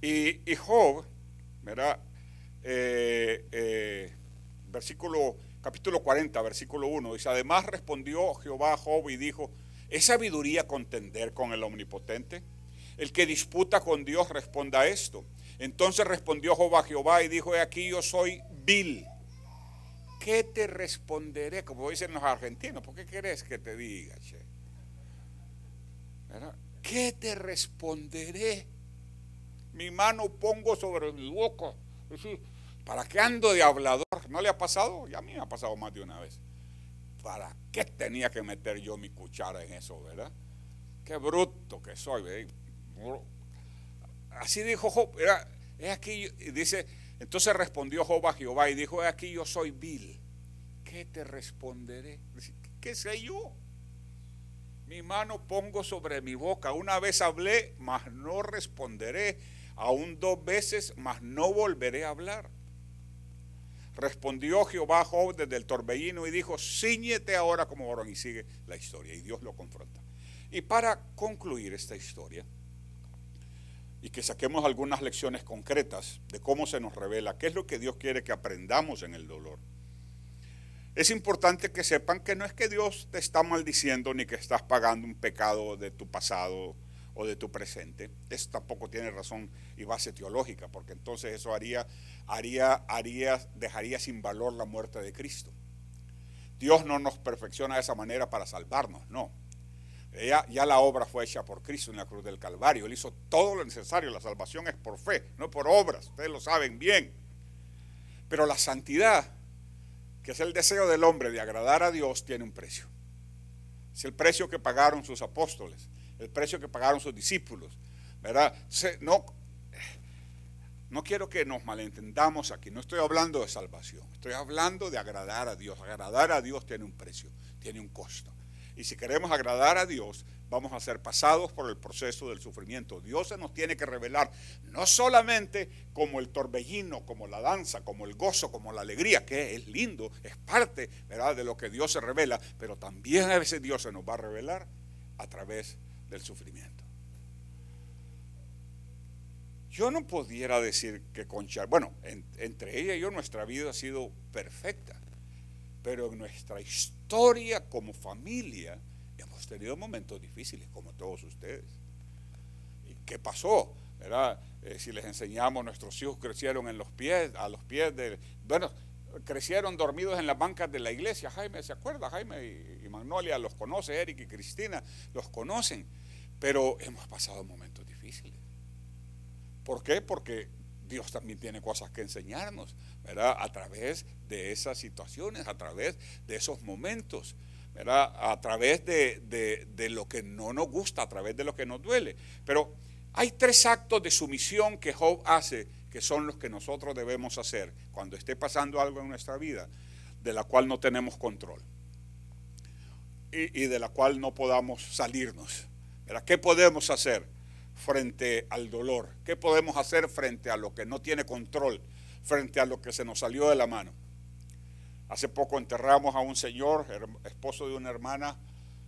Y, Job, ¿verdad? Eh, eh, versículo, capítulo 40, versículo 1, dice, además respondió Jehová a Job y dijo, ¿es sabiduría contender con el omnipotente? El que disputa con Dios responda a esto. Entonces respondió Job a Jehová y dijo, he aquí yo soy vil. ¿Qué te responderé? Como dicen los argentinos, ¿por qué querés que te diga? Che? ¿Qué te responderé? Mi mano pongo sobre mi boca. ¿Para qué ando de hablador? ¿No le ha pasado? Y a mí me ha pasado más de una vez. ¿Para qué tenía que meter yo mi cuchara en eso, verdad? Qué bruto que soy. Así dijo Job. es aquí, dice, entonces respondió Job a Jehová y dijo, es aquí yo soy vil. ¿Qué te responderé? ¿Qué sé yo? Mi mano pongo sobre mi boca. Una vez hablé, mas no responderé. Aún dos veces, mas no volveré a hablar. Respondió Jehová a Job desde el torbellino y dijo, ciñete ahora como varón. Y sigue la historia y Dios lo confronta. Y para concluir esta historia, y que saquemos algunas lecciones concretas de cómo se nos revela, qué es lo que Dios quiere que aprendamos en el dolor. Es importante que sepan que no es que Dios te está maldiciendo ni que estás pagando un pecado de tu pasado o de tu presente. Eso tampoco tiene razón y base teológica, porque entonces eso haría, haría, haría, dejaría sin valor la muerte de Cristo. Dios no nos perfecciona de esa manera para salvarnos, no. Ya, ya, la obra fue hecha por Cristo en la cruz del Calvario. Él hizo todo lo necesario. La salvación es por fe, no por obras. Ustedes lo saben bien. Pero la santidad que es el deseo del hombre de agradar a Dios, tiene un precio. Es el precio que pagaron sus apóstoles, el precio que pagaron sus discípulos, ¿verdad? No, no quiero que nos malentendamos aquí, no estoy hablando de salvación, estoy hablando de agradar a Dios. Agradar a Dios tiene un precio, tiene un costo. Y si queremos agradar a Dios, vamos a ser pasados por el proceso del sufrimiento. Dios se nos tiene que revelar no solamente como el torbellino, como la danza, como el gozo, como la alegría, que es lindo, es parte de lo que Dios se revela, pero también a veces Dios se nos va a revelar a través del sufrimiento. Yo no pudiera decir que con bueno, entre ella y yo nuestra vida ha sido perfecta pero en nuestra historia como familia hemos tenido momentos difíciles, como todos ustedes. ¿Y qué pasó? Eh, si les enseñamos, nuestros hijos crecieron en los pies, a los pies de, bueno, crecieron dormidos en las bancas de la iglesia. Jaime, ¿se acuerda? Jaime y, y Magnolia los conoce, Eric y Cristina los conocen, pero hemos pasado momentos difíciles. ¿Por qué? Porque Dios también tiene cosas que enseñarnos, ¿verdad? A través de esas situaciones, a través de esos momentos, ¿verdad? A través de, lo que no nos gusta, a través de lo que nos duele. Pero hay tres actos de sumisión que Job hace, que son los que nosotros debemos hacer cuando esté pasando algo en nuestra vida, de la cual no tenemos control y, de la cual no podamos salirnos. ¿verdad? ¿Qué podemos hacer? Frente al dolor? ¿Qué podemos hacer frente a lo que no tiene control, frente a lo que se nos salió de la mano? Hace poco enterramos a un señor, esposo de una hermana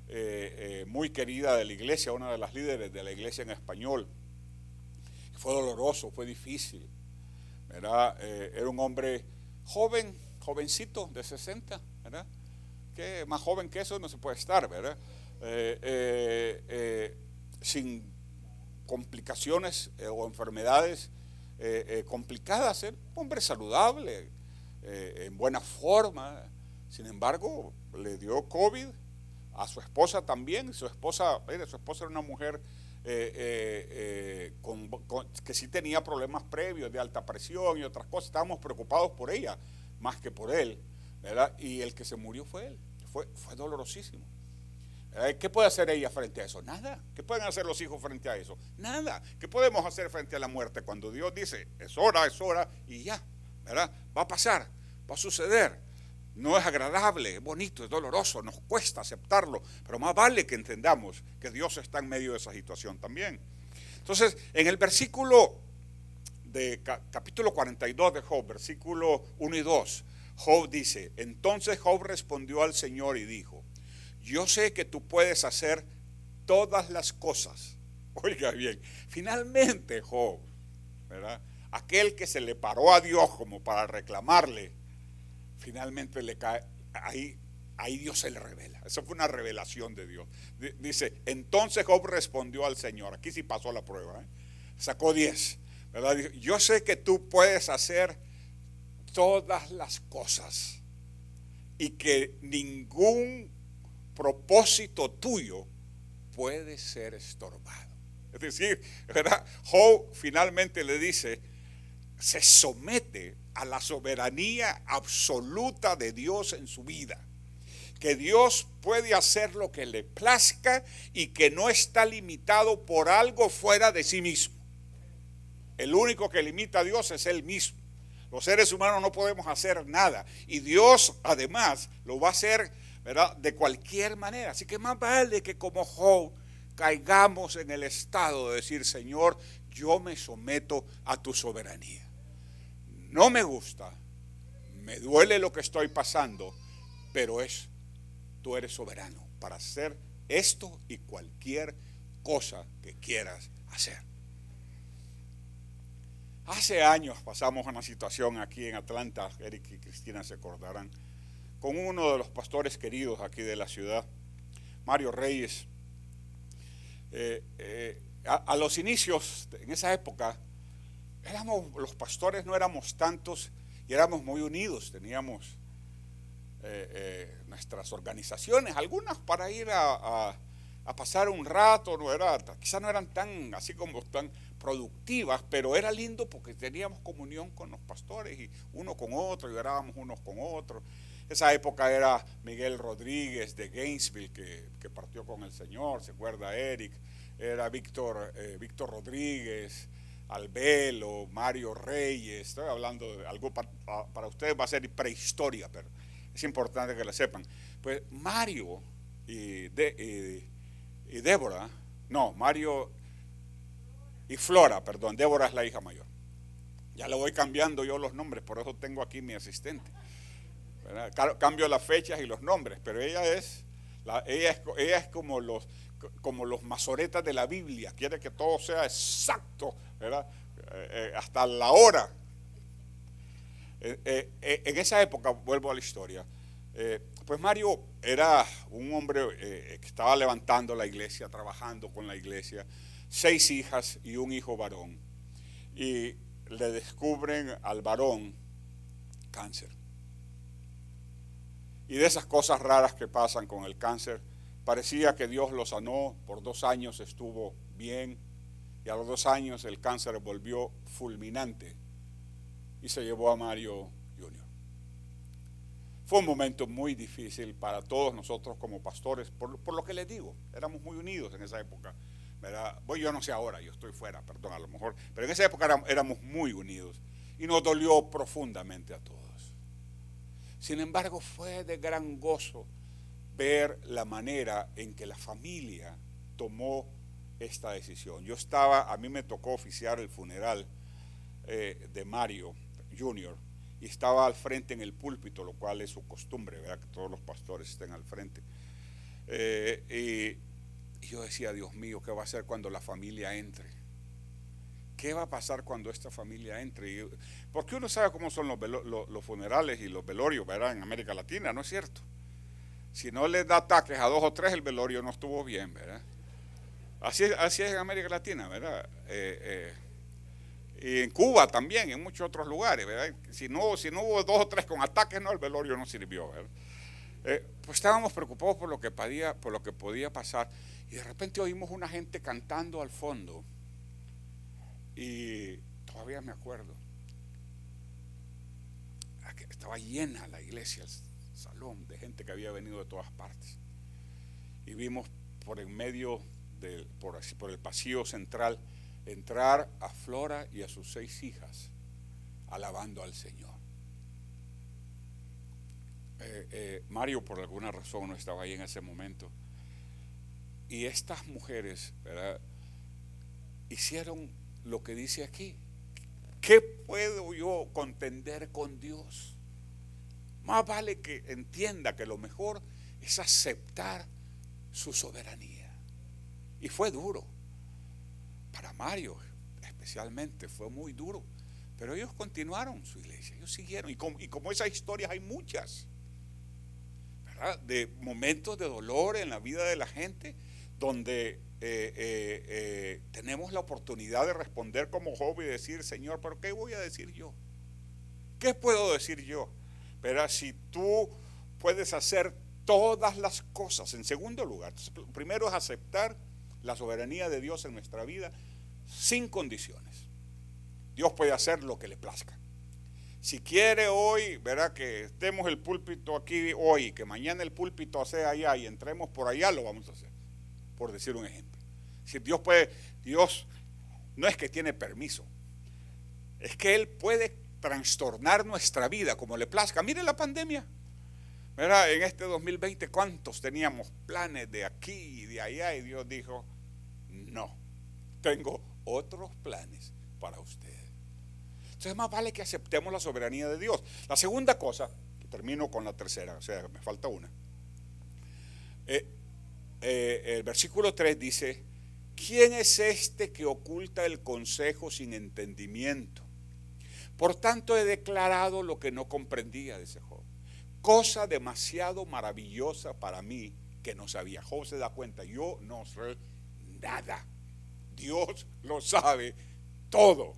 eh, eh, muy querida de la iglesia, una de las líderes de la iglesia en español. Fue doloroso, fue difícil. Eh, era un hombre joven, jovencito, de 60, ¿verdad? Más joven que eso no se puede estar, ¿verdad? sin complicaciones eh, o enfermedades eh, eh, complicadas, ser hombre saludable, en buena forma. Sin embargo, le dio COVID a su esposa también. Su esposa, su esposa era una mujer que sí tenía problemas previos de alta presión y otras cosas. Estábamos preocupados por ella más que por él. ¿verdad? Y el que se murió fue él. Fue, fue dolorosísimo. Eh, ¿Qué puede hacer ella frente a eso? Nada. ¿Qué pueden hacer los hijos frente a eso? Nada. ¿Qué podemos hacer frente a la muerte cuando Dios dice, es hora, es hora y ya? ¿Verdad? Va a pasar, va a suceder. No es agradable, es bonito, es doloroso, nos cuesta aceptarlo, pero más vale que entendamos que Dios está en medio de esa situación también. Entonces, en el versículo de capítulo 42 de Job, versículo 1 y 2, Job dice, entonces Job respondió al Señor y dijo, yo sé que tú puedes hacer todas las cosas. Oiga bien, finalmente Job, ¿verdad? Aquel que se le paró a Dios como para reclamarle, finalmente le cae, ahí, ahí Dios se le revela. Eso fue una revelación de Dios. Dice, entonces Job respondió al Señor, aquí sí pasó la prueba, ¿eh? sacó 10, ¿verdad? yo sé que tú puedes hacer todas las cosas y que ningún propósito tuyo puede ser estorbado. Es decir, ¿verdad? Finalmente le dice, se somete a la soberanía absoluta de Dios en su vida. Que Dios puede hacer lo que le plazca y que no está limitado por algo fuera de sí mismo. El único que limita a Dios es Él mismo. Los seres humanos no podemos hacer nada. Y Dios además lo va a hacer de cualquier manera. Así que más vale que como Job caigamos en el estado de decir, Señor, yo me someto a tu soberanía. No me gusta, me duele lo que estoy pasando, pero es, tú eres soberano para hacer esto y cualquier cosa que quieras hacer. Hace años pasamos una situación aquí en Atlanta, Eric y Cristina se acordarán, con uno de los pastores queridos aquí de la ciudad, Mario Reyes. Eh, eh, a, los inicios, en esa época, éramos, los pastores no éramos tantos y éramos muy unidos, teníamos eh, nuestras organizaciones, algunas para ir a, pasar un rato, no era, quizás no eran tan así como tan productivas, pero era lindo porque teníamos comunión con los pastores y uno con otro y orábamos unos con otros. Esa época era Miguel Rodríguez de Gainesville que, partió con el Señor, se acuerda Eric, era Víctor, eh, Víctor Rodríguez, Albelo, Mario Reyes, estoy hablando de algo para, ustedes va a ser prehistoria, pero es importante que lo sepan. Pues Mario y, de, y Débora, no, Mario y Flora, perdón, Débora es la hija mayor. Ya le voy cambiando yo los nombres, por eso tengo aquí mi asistente. Cambio las fechas y los nombres, pero ella es, ella es, como, los, como los masoretas de la Biblia, quiere que todo sea exacto. Eh, eh, hasta la hora. Eh, en esa época, vuelvo a la historia, pues Mario era un hombre que estaba levantando la iglesia, trabajando con la iglesia, seis hijas y un hijo varón. Y le descubren al varón cáncer. Y de esas cosas raras que pasan con el cáncer, parecía que Dios lo sanó, por dos años estuvo bien, y a los dos años el cáncer volvió fulminante y se llevó a Mario Jr. Fue un momento muy difícil para todos nosotros como pastores, por, lo que les digo, éramos muy unidos en esa época. Voy, yo no sé ahora, yo estoy fuera, perdón, a lo mejor, pero en esa época éramos muy unidos y nos dolió profundamente a todos. Sin embargo, fue de gran gozo ver la manera en que la familia tomó esta decisión. Yo estaba, a mí me tocó oficiar el funeral eh, de Mario Jr. y estaba al frente en el púlpito, lo cual es su costumbre, ¿verdad? que todos los pastores estén al frente. Eh, y y yo decía, Dios mío, ¿qué va a hacer cuando la familia entre? ¿Qué va a pasar cuando esta familia entre? Porque uno sabe cómo son los, funerales y los velorios, ¿verdad? En América Latina, ¿no es cierto? Si no les da ataques a dos o tres, el velorio no estuvo bien, ¿verdad? Así, así es en América Latina, ¿verdad? Eh, eh, y en Cuba también, en muchos otros lugares, ¿verdad? Si no, hubo dos o tres con ataques, no, el velorio no sirvió, ¿verdad? Eh, pues estábamos preocupados por lo, que podía, por lo que podía pasar. Y de repente oímos una gente cantando al fondo. Y todavía me acuerdo. Estaba llena la iglesia, el salón, de gente que había venido de todas partes. Y vimos por en medio, de, por, por el pasillo central, entrar a Flora y a sus seis hijas, alabando al Señor. Eh, eh, Mario por alguna razón no estaba ahí en ese momento. Y estas mujeres hicieron lo que dice aquí. ¿Qué puedo yo contender con Dios? Más vale que entienda que lo mejor es aceptar su soberanía. Y fue duro. Para Mario especialmente fue muy duro. Pero ellos continuaron su iglesia, ellos siguieron. Y como, y como esas historias hay muchas de momentos de dolor en la vida de la gente, donde eh, eh, eh, tenemos la oportunidad de responder como joven y decir, Señor, pero ¿qué voy a decir yo? ¿Qué puedo decir yo? Pero si tú puedes hacer todas las cosas, en segundo lugar, primero es aceptar la soberanía de Dios en nuestra vida sin condiciones. Dios puede hacer lo que le plazca. Si quiere hoy, verá que estemos el púlpito aquí hoy, que mañana el púlpito sea allá y entremos por allá, lo vamos a hacer, por decir un ejemplo. Si Dios puede, Dios no es que tiene permiso, es que Él puede trastornar nuestra vida como le plazca. Mire la pandemia. Verá, en este 2020, ¿cuántos teníamos planes de aquí y de allá? Y Dios dijo, no, tengo otros planes para ustedes. Entonces más vale que aceptemos la soberanía de Dios. La segunda cosa, termino con la tercera, o sea, me falta una. Eh, eh, el versículo 3 dice, ¿quién es este que oculta el consejo sin entendimiento? Por tanto he declarado lo que no comprendía ese Job. Cosa demasiado maravillosa para mí que no sabía. Job se da cuenta, yo no sé nada. Dios lo sabe todo.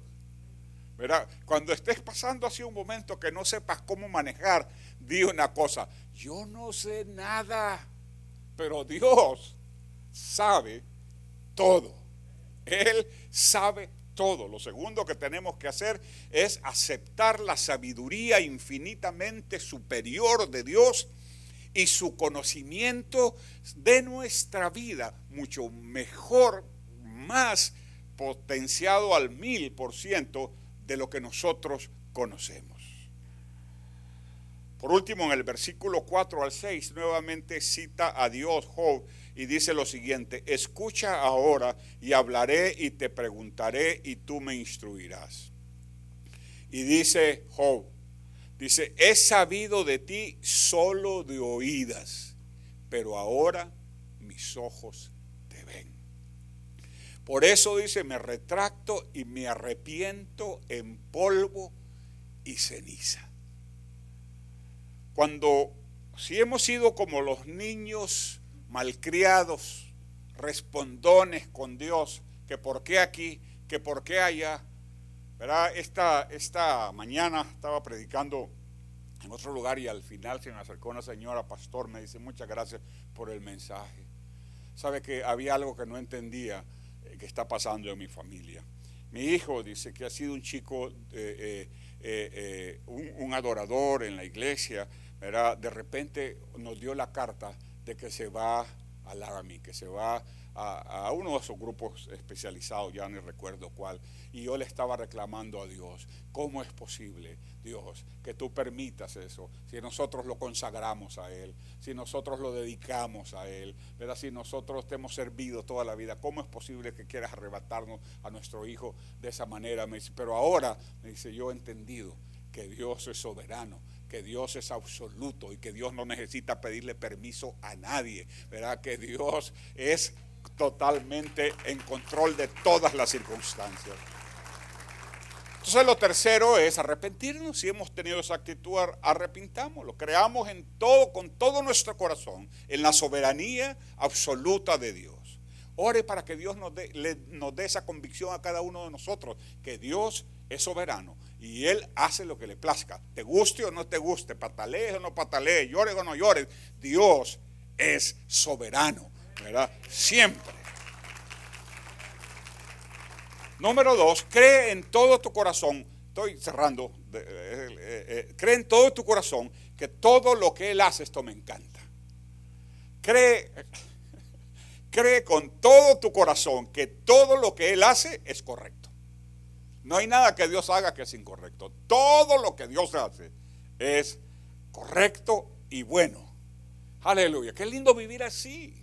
¿Verdad? Cuando estés pasando así un momento que no sepas cómo manejar, di una cosa, yo no sé nada, pero Dios sabe todo. Él sabe todo. Lo segundo que tenemos que hacer es aceptar la sabiduría infinitamente superior de Dios y su conocimiento de nuestra vida mucho mejor, más potenciado al mil por ciento de lo que nosotros conocemos. Por último, en el versículo 4 al 6, nuevamente cita a Dios Job y dice lo siguiente, escucha ahora y hablaré y te preguntaré y tú me instruirás. Y dice Job, dice, he sabido de ti solo de oídas, pero ahora mis ojos por eso dice, me retracto y me arrepiento en polvo y ceniza. Cuando, si hemos sido como los niños malcriados, respondones con Dios, que por qué aquí, que por qué allá, ¿verdad? Esta, esta mañana estaba predicando en otro lugar y al final se me acercó una señora pastor, me dice muchas gracias por el mensaje. Sabe que había algo que no entendía que está pasando en mi familia. Mi hijo dice que ha sido un chico, eh, eh, eh, un, adorador en la iglesia, ¿verdad? de repente nos dio la carta de que se va a Laramie, que se va a, uno de esos grupos especializados, ya no recuerdo cuál, y yo le estaba reclamando a Dios, ¿cómo es posible, Dios, que tú permitas eso? Si nosotros lo consagramos a Él, si nosotros lo dedicamos a Él, ¿verdad? si nosotros te hemos servido toda la vida, ¿cómo es posible que quieras arrebatarnos a nuestro hijo de esa manera? Me dice, pero ahora, me dice, yo he entendido que Dios es soberano, que Dios es absoluto y que Dios no necesita pedirle permiso a nadie, ¿verdad? Que Dios es totalmente en control de todas las circunstancias. Entonces lo tercero es arrepentirnos. Si hemos tenido esa actitud, arrepintámoslo. Creamos en todo, con todo nuestro corazón, en la soberanía absoluta de Dios. Ore para que Dios nos dé, esa convicción a cada uno de nosotros, que Dios es soberano y Él hace lo que le plazca. Te guste o no te guste, patalees o no patalees, llores o no llores, Dios es soberano. ¿Verdad? Siempre. Número dos, cree en todo tu corazón, estoy cerrando, eh, eh, eh, cree en todo tu corazón que todo lo que Él hace, esto me encanta. Cree, cree con todo tu corazón que todo lo que Él hace es correcto. No hay nada que Dios haga que es incorrecto. Todo lo que Dios hace es correcto y bueno. Aleluya. Qué lindo vivir así.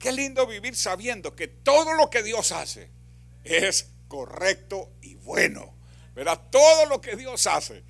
Qué lindo vivir sabiendo que todo lo que Dios hace es correcto y bueno. ¿Verdad? Todo lo que Dios hace,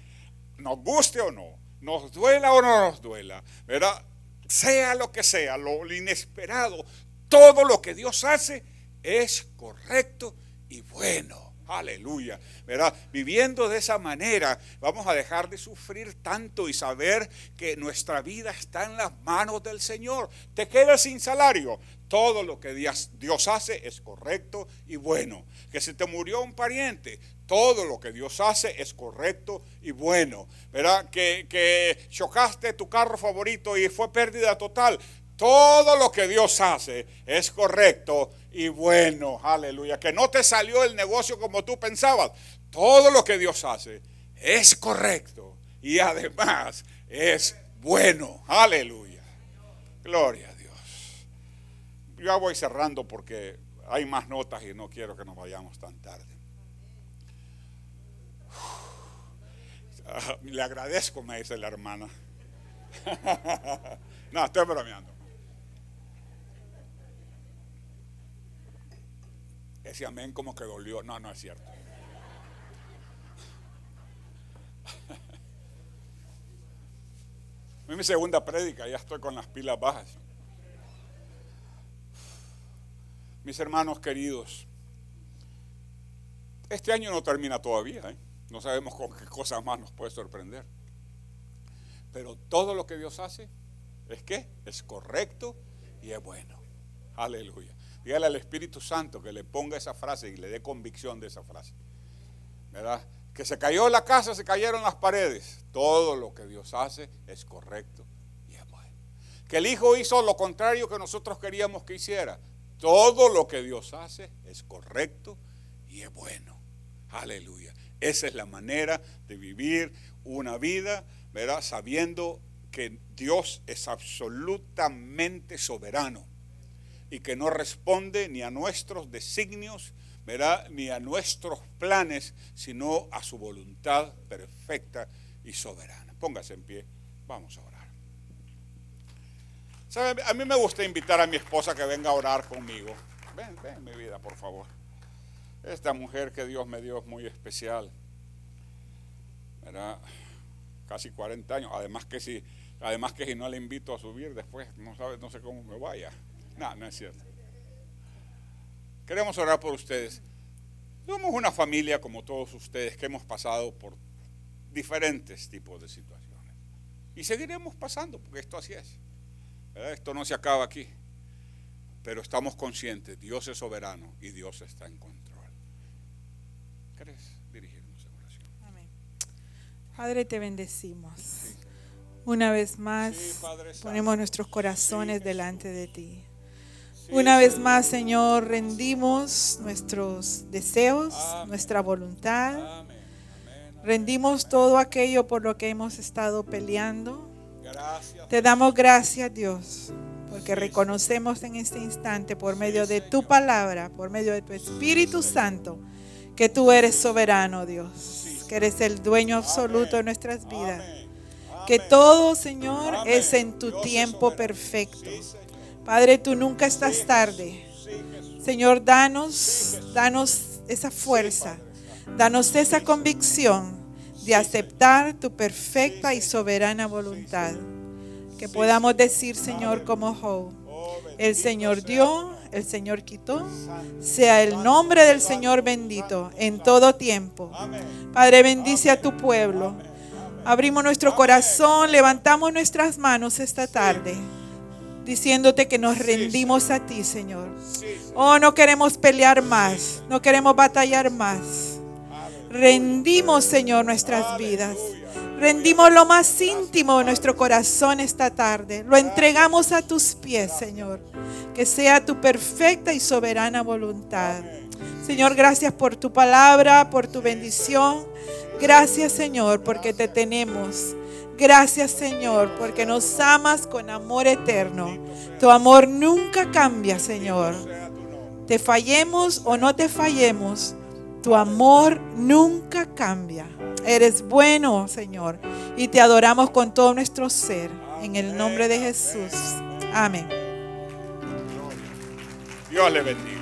nos guste o no, nos duela o no nos duela, ¿verdad? Sea lo que sea, lo inesperado, todo lo que Dios hace es correcto y bueno. Aleluya. ¿Verdad? Viviendo de esa manera, vamos a dejar de sufrir tanto y saber que nuestra vida está en las manos del Señor. Te quedas sin salario. Todo lo que Dios, hace es correcto y bueno. Que se te murió un pariente, todo lo que Dios hace es correcto y bueno. ¿Verdad? Que, que chocaste tu carro favorito y fue pérdida total. Todo lo que Dios hace es correcto y bueno. Aleluya. Que no te salió el negocio como tú pensabas. Todo lo que Dios hace es correcto y además es bueno. Aleluya. Gloria. Ya voy cerrando porque hay más notas y no quiero que nos vayamos tan tarde. Le agradezco, me dice la hermana. no, estoy bromeando. Ese amén como que dolió. No, no es cierto. Mi segunda prédica, ya estoy con las pilas bajas. Mis hermanos queridos, este año no termina todavía. ¿eh? No sabemos con qué cosas más nos puede sorprender. Pero todo lo que Dios hace es que es correcto y es bueno. Aleluya. Dígale al Espíritu Santo que le ponga esa frase y le dé convicción de esa frase. ¿Verdad? Que se cayó la casa, se cayeron las paredes. Todo lo que Dios hace es correcto y es bueno. Que el Hijo hizo lo contrario que nosotros queríamos que hiciera. Todo lo que Dios hace es correcto y es bueno. Aleluya. Esa es la manera de vivir una vida, ¿verdad? Sabiendo que Dios es absolutamente soberano y que no responde ni a nuestros designios, ¿verdad? ni a nuestros planes, sino a su voluntad perfecta y soberana. Póngase en pie, vamos a. A mí me gusta invitar a mi esposa que venga a orar conmigo. Ven, ven, mi vida, por favor. Esta mujer que Dios me dio es muy especial. ¿verdad? Casi 40 años. Además que si, además que si no le invito a subir después, no, sabe, no sé cómo me vaya. No, no es cierto. Queremos orar por ustedes. Somos una familia como todos ustedes que hemos pasado por diferentes tipos de situaciones. Y seguiremos pasando, porque esto así es. Esto no se acaba aquí. Pero estamos conscientes, Dios es soberano y Dios está en control. ¿Querés dirigirnos en oración? Amén. Padre, te bendecimos. Una vez más, ponemos nuestros corazones delante de ti. Una vez más, Señor, rendimos nuestros deseos, nuestra voluntad. Rendimos todo aquello por lo que hemos estado peleando. Te damos gracias, Dios, porque reconocemos en este instante, por medio de tu palabra, por medio de tu Espíritu Santo, que tú eres soberano, Dios, que eres el dueño absoluto de nuestras vidas. Que todo, Señor, es en tu tiempo perfecto. Padre, tú nunca estás tarde. Señor, danos, danos esa fuerza, danos esa convicción de aceptar tu perfecta y soberana voluntad. Que podamos decir, Señor, como Job, el Señor dio, el Señor quitó, sea el nombre del Señor bendito en todo tiempo. Padre, bendice a tu pueblo. Abrimos nuestro corazón, levantamos nuestras manos esta tarde diciéndote que nos rendimos a ti, Señor. Oh, no queremos pelear más, no queremos batallar más. Rendimos, Señor, nuestras vidas. Rendimos lo más íntimo de nuestro corazón esta tarde. Lo entregamos a tus pies, Señor. Que sea tu perfecta y soberana voluntad. Señor, gracias por tu palabra, por tu bendición. Gracias, Señor, porque te tenemos. Gracias Señor, porque nos amas con amor eterno. Tu amor nunca cambia, Señor. Te fallemos o no te fallemos, tu amor nunca cambia. Eres bueno, Señor, y te adoramos con todo nuestro ser. En el nombre de Jesús. Amén. Dios le bendiga.